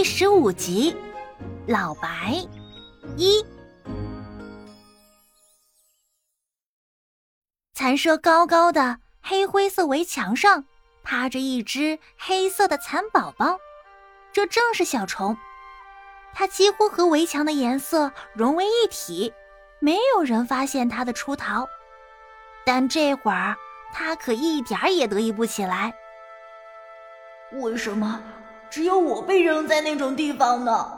第十五集，老白一。残舍高高的黑灰色围墙上，趴着一只黑色的蚕宝宝，这正是小虫。它几乎和围墙的颜色融为一体，没有人发现它的出逃。但这会儿，它可一点儿也得意不起来。为什么？只有我被扔在那种地方呢。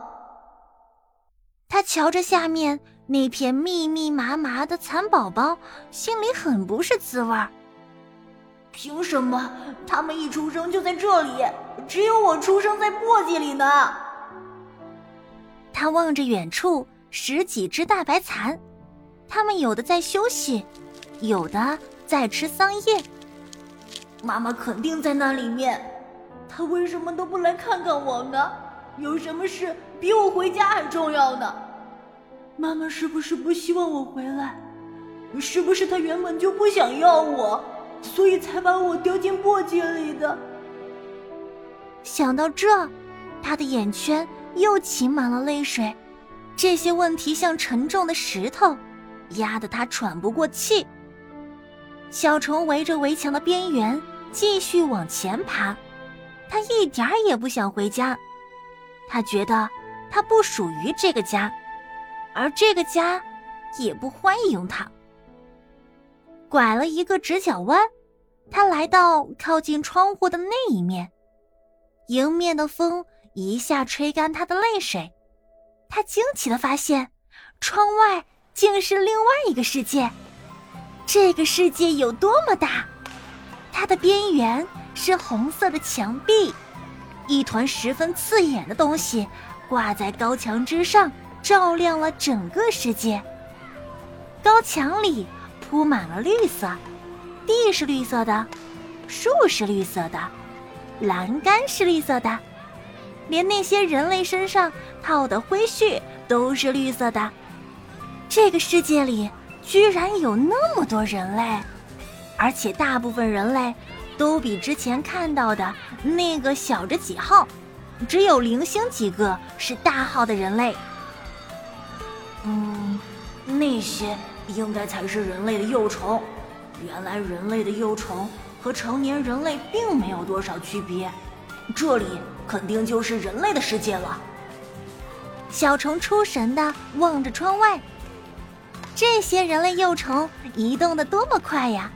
他瞧着下面那片密密麻麻的蚕宝宝，心里很不是滋味儿。凭什么他们一出生就在这里，只有我出生在簸箕里呢？他望着远处十几只大白蚕，它们有的在休息，有的在吃桑叶。妈妈肯定在那里面。他为什么都不来看看我呢？有什么事比我回家还重要呢？妈妈是不是不希望我回来？是不是她原本就不想要我，所以才把我丢进簸箕里的？想到这，他的眼圈又噙满了泪水。这些问题像沉重的石头，压得他喘不过气。小虫围着围墙的边缘继续往前爬。他一点儿也不想回家，他觉得他不属于这个家，而这个家也不欢迎他。拐了一个直角弯，他来到靠近窗户的那一面，迎面的风一下吹干他的泪水，他惊奇的发现，窗外竟是另外一个世界。这个世界有多么大？它的边缘。是红色的墙壁，一团十分刺眼的东西挂在高墙之上，照亮了整个世界。高墙里铺满了绿色，地是绿色的，树是绿色的，栏杆是绿色的，连那些人类身上套的灰絮都是绿色的。这个世界里居然有那么多人类，而且大部分人类。都比之前看到的那个小着几号，只有零星几个是大号的人类。嗯，那些应该才是人类的幼虫。原来人类的幼虫和成年人类并没有多少区别，这里肯定就是人类的世界了。小虫出神的望着窗外，这些人类幼虫移动的多么快呀！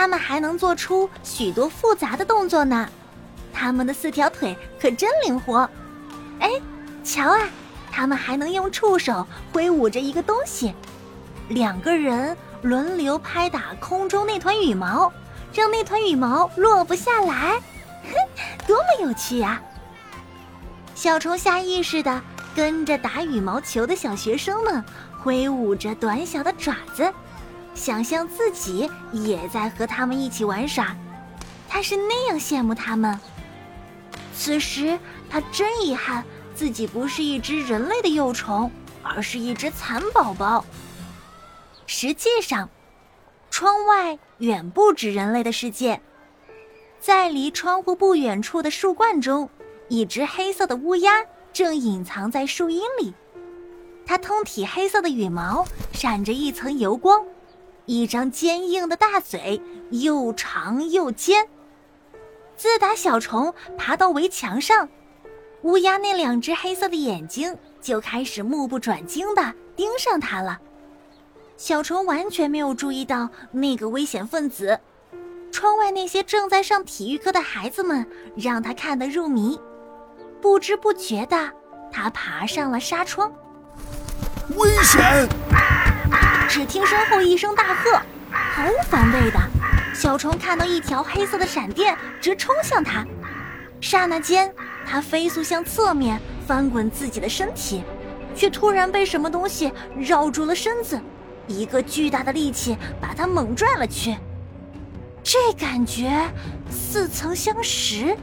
他们还能做出许多复杂的动作呢，他们的四条腿可真灵活。哎，瞧啊，他们还能用触手挥舞着一个东西，两个人轮流拍打空中那团羽毛，让那团羽毛落不下来。哼，多么有趣呀！小虫下意识的跟着打羽毛球的小学生们挥舞着短小的爪子。想象自己也在和他们一起玩耍，他是那样羡慕他们。此时他真遗憾自己不是一只人类的幼虫，而是一只蚕宝宝。实际上，窗外远不止人类的世界，在离窗户不远处的树冠中，一只黑色的乌鸦正隐藏在树荫里，它通体黑色的羽毛闪着一层油光。一张坚硬的大嘴，又长又尖。自打小虫爬到围墙上，乌鸦那两只黑色的眼睛就开始目不转睛地盯上它了。小虫完全没有注意到那个危险分子。窗外那些正在上体育课的孩子们让他看得入迷。不知不觉的，他爬上了纱窗。危险！听身后一声大喝，毫无防备的小虫看到一条黑色的闪电直冲向它，刹那间，它飞速向侧面翻滚自己的身体，却突然被什么东西绕住了身子，一个巨大的力气把它猛拽了去。这感觉似曾相识。